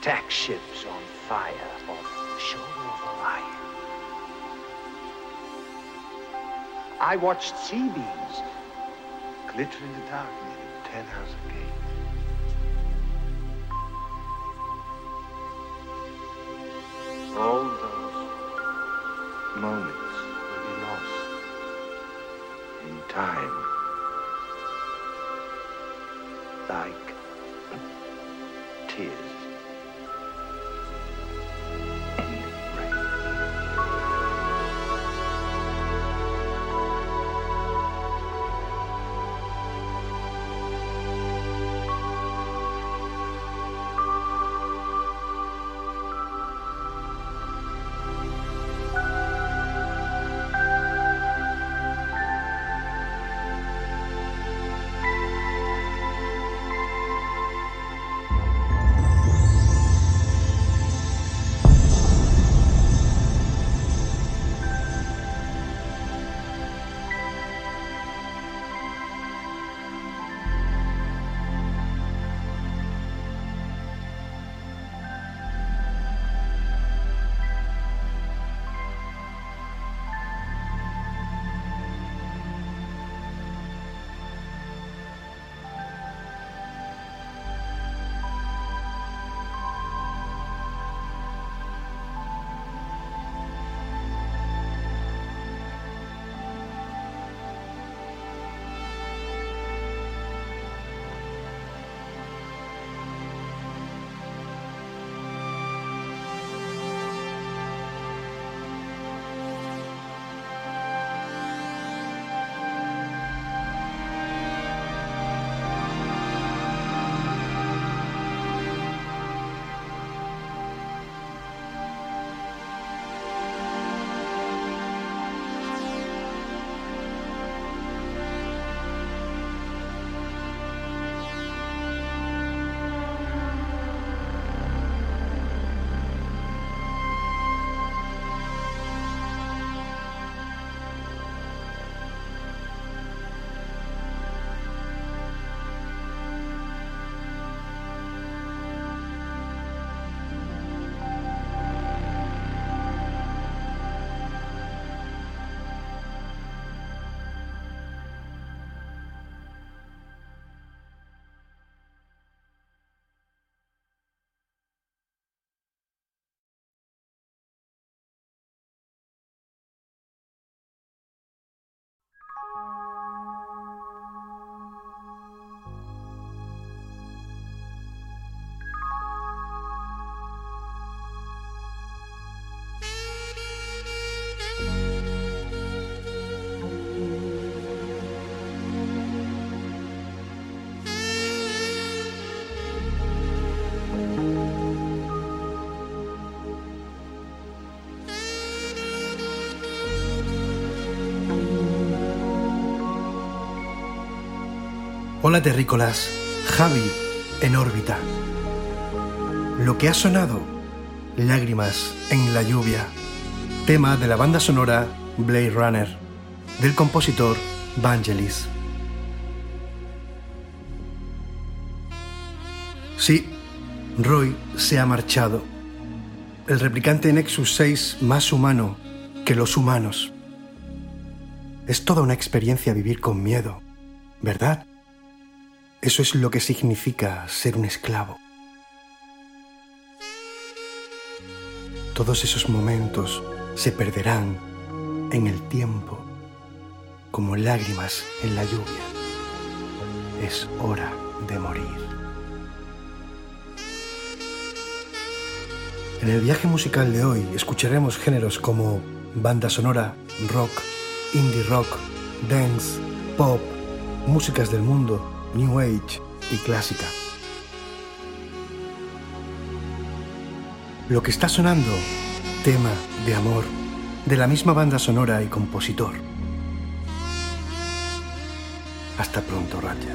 Attack ships on fire off the shore of Orion. I watched sea beams glitter in the dark near the Ten House Gate. All those moments will be lost in time. Hola terrícolas, Javi en órbita. Lo que ha sonado, Lágrimas en la lluvia, tema de la banda sonora Blade Runner, del compositor Vangelis. Sí, Roy se ha marchado. El replicante Nexus 6 más humano que los humanos. Es toda una experiencia vivir con miedo, ¿verdad? Eso es lo que significa ser un esclavo. Todos esos momentos se perderán en el tiempo como lágrimas en la lluvia. Es hora de morir. En el viaje musical de hoy escucharemos géneros como banda sonora, rock, indie rock, dance, pop, músicas del mundo, new age y clásica. Lo que está sonando, tema de amor, de la misma banda sonora y compositor. Hasta pronto, Raya.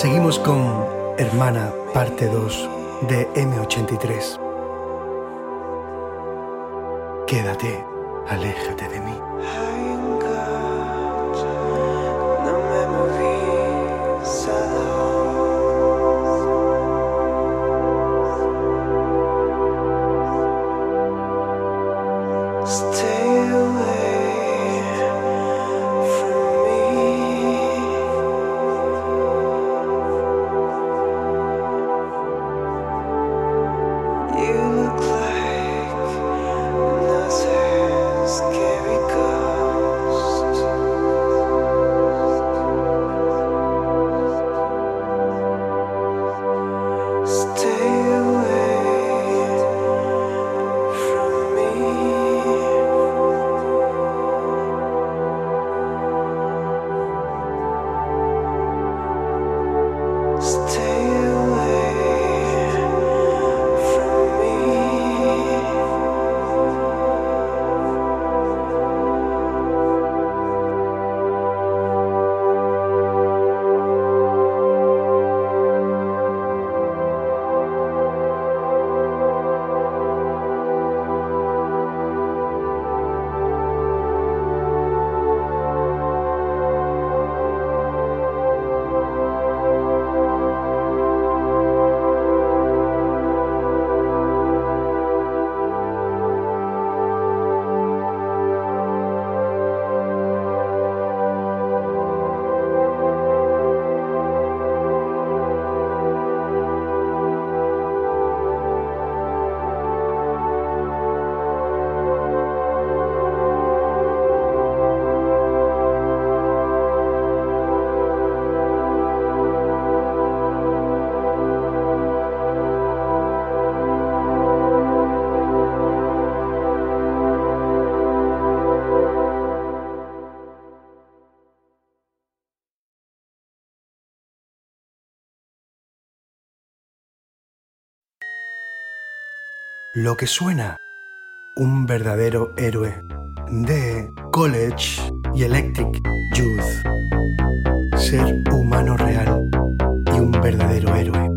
Seguimos con Hermana, parte 2 de M83. Quédate, aléjate de mí. Lo que suena un verdadero héroe de College y Electric Youth. Ser humano real y un verdadero héroe.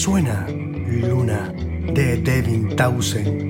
Suena, Luna, de Devin Townsend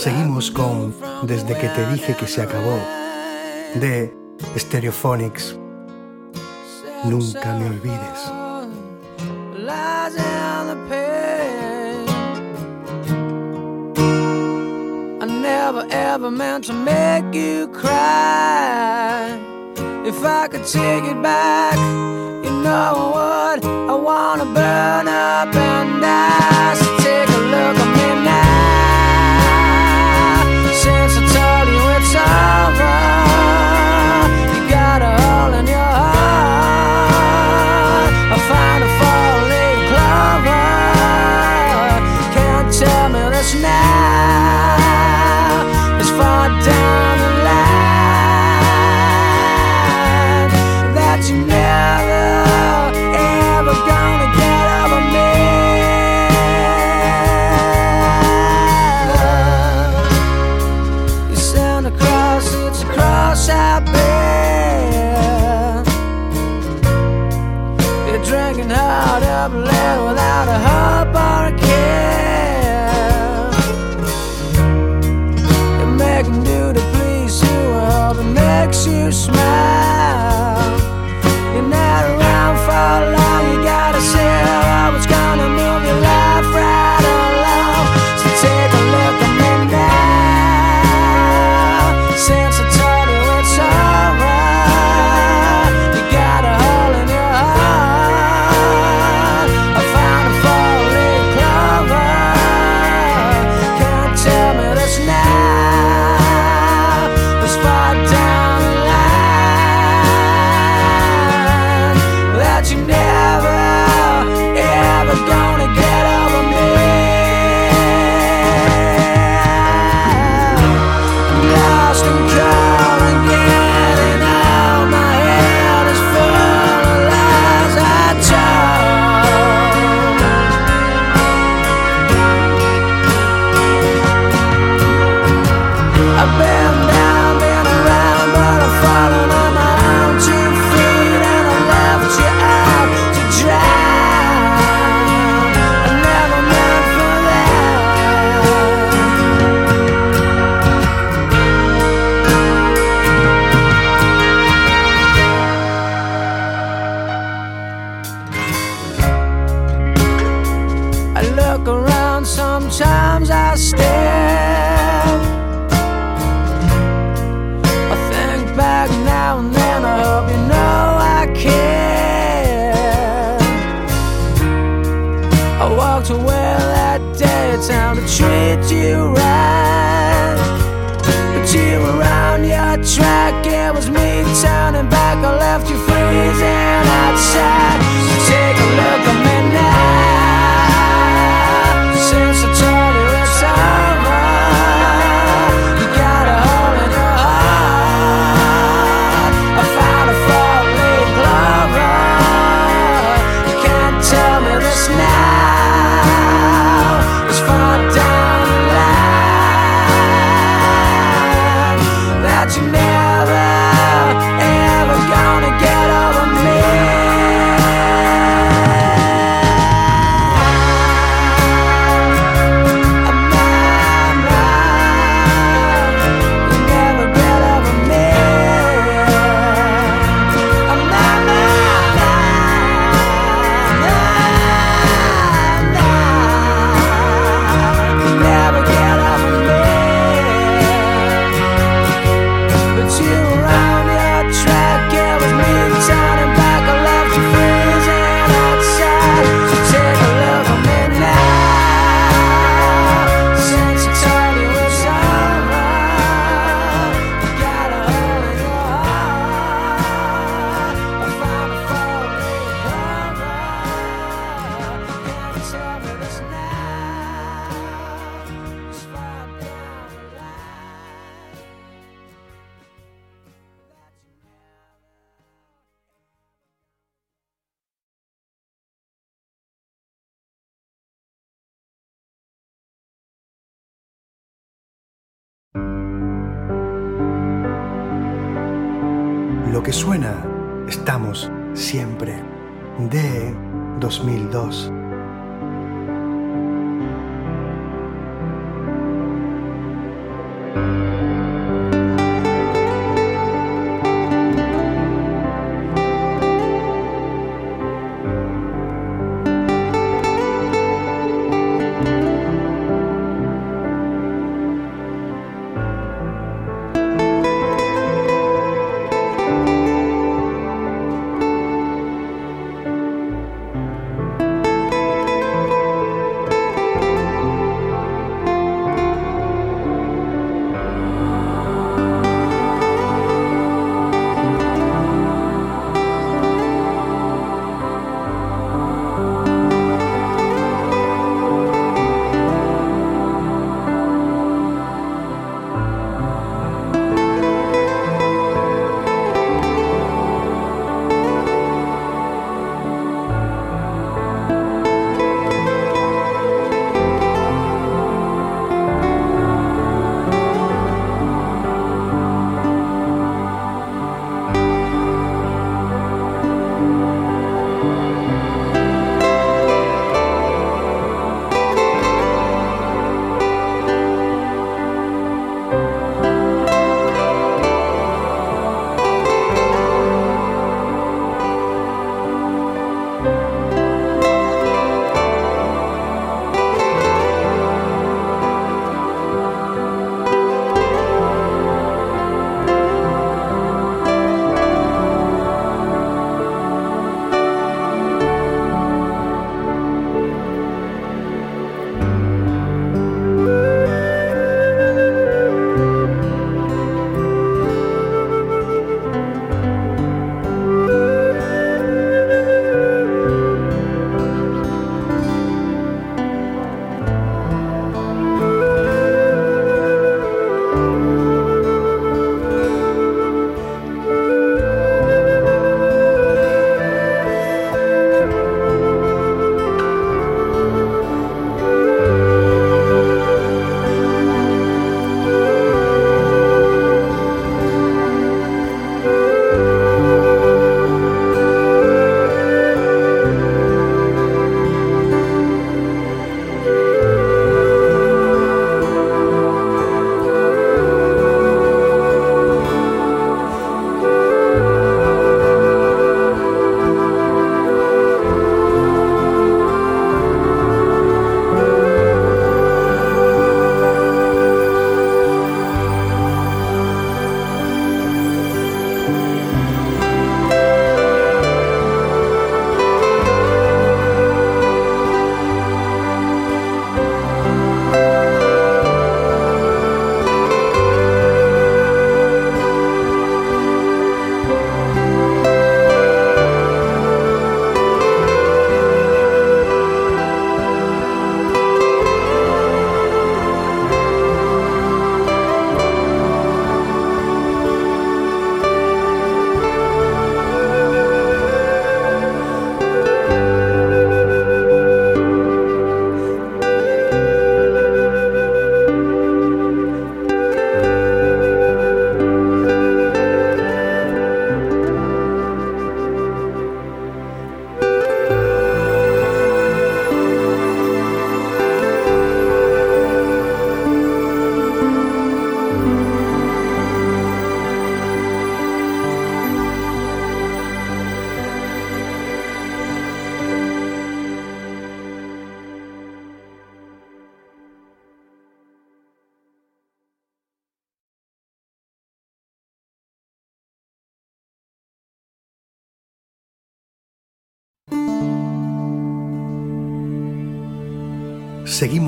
Seguimos con Desde que te dije que se acabó de Stereophonics. Nunca me olvides. I never ever meant to make you cry. If I could take it back, you know what? I wanna burn up and die. sorrow.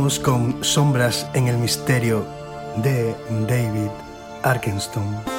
Con Sombras en el Misterio de David Arkenstone.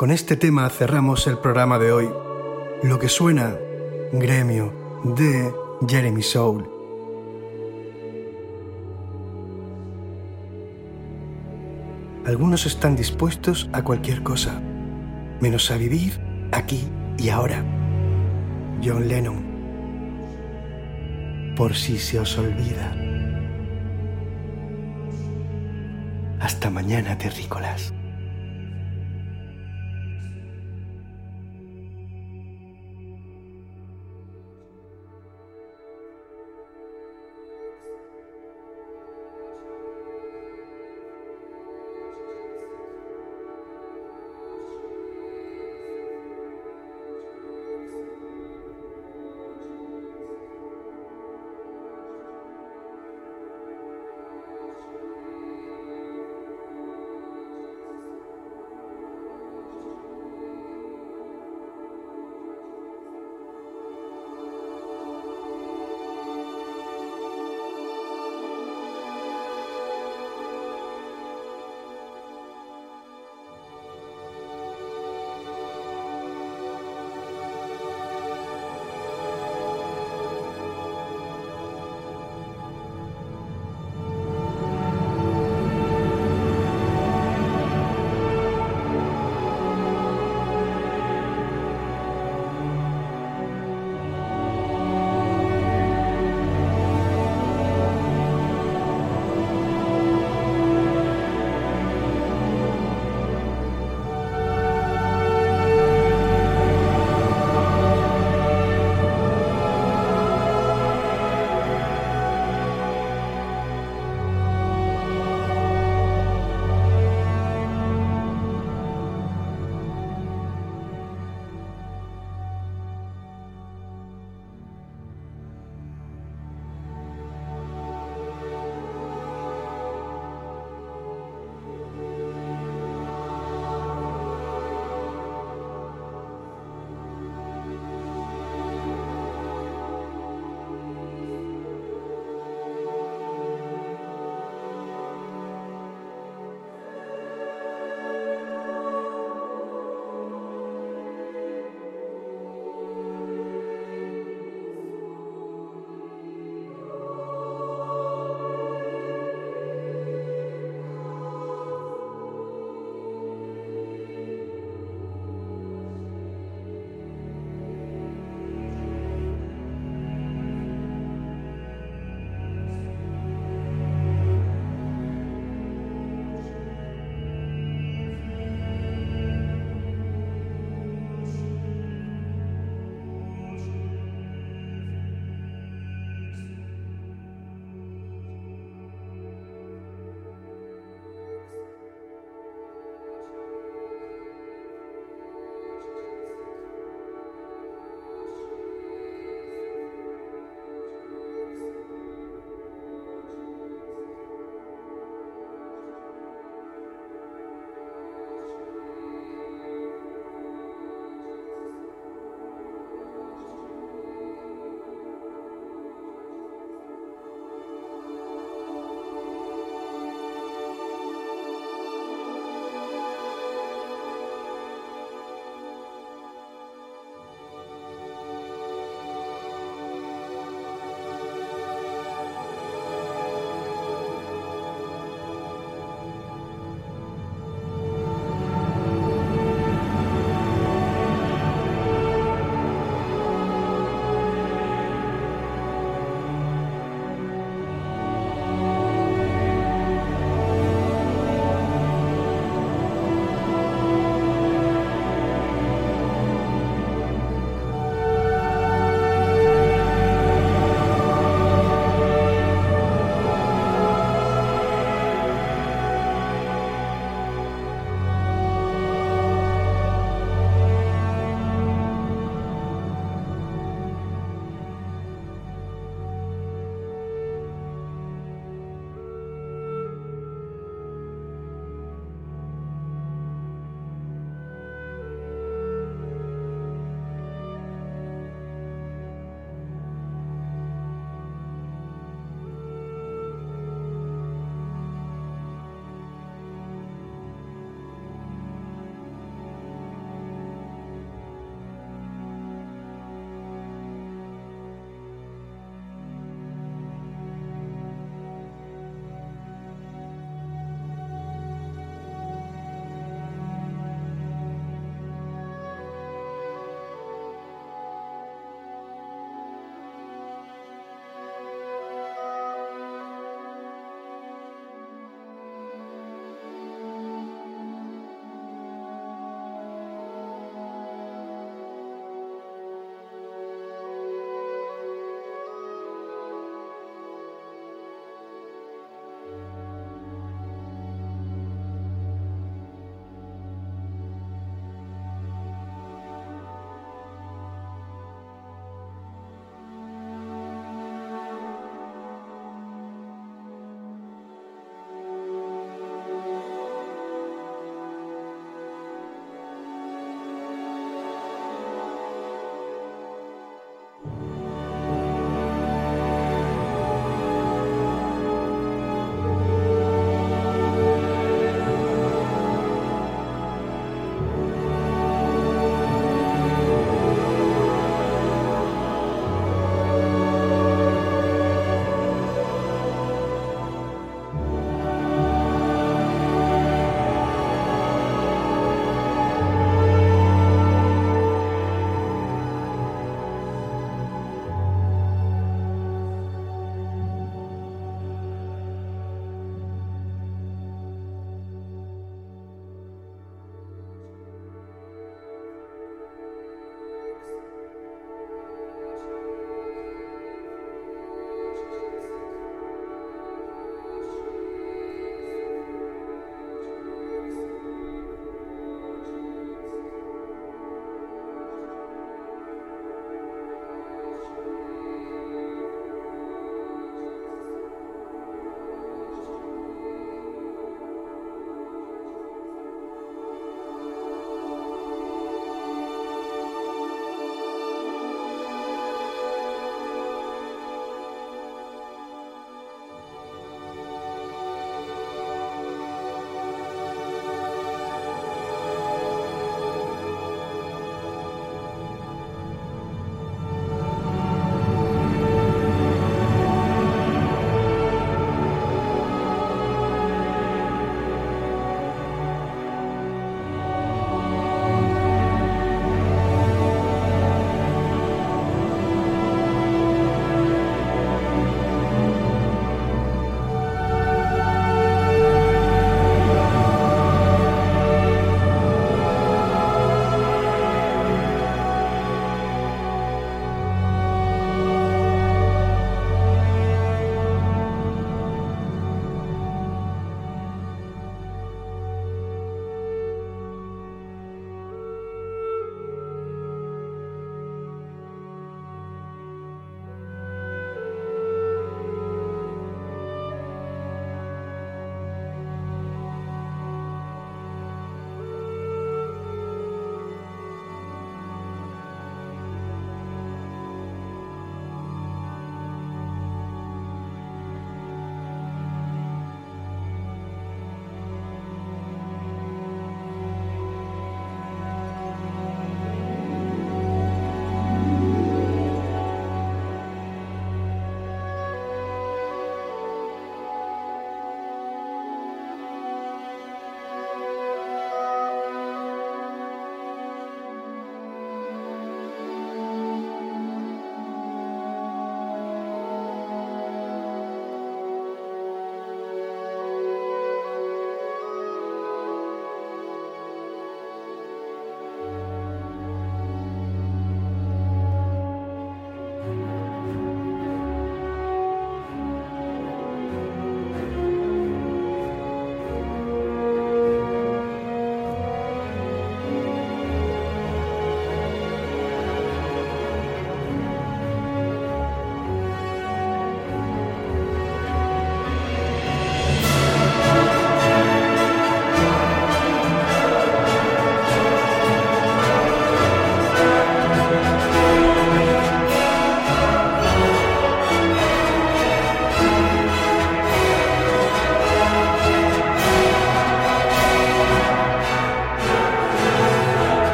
Con este tema cerramos el programa de hoy. Lo que suena, Gremio, de Jeremy Soul. Algunos están dispuestos a cualquier cosa, menos a vivir aquí y ahora. John Lennon. Por si se os olvida. Hasta mañana, terrícolas.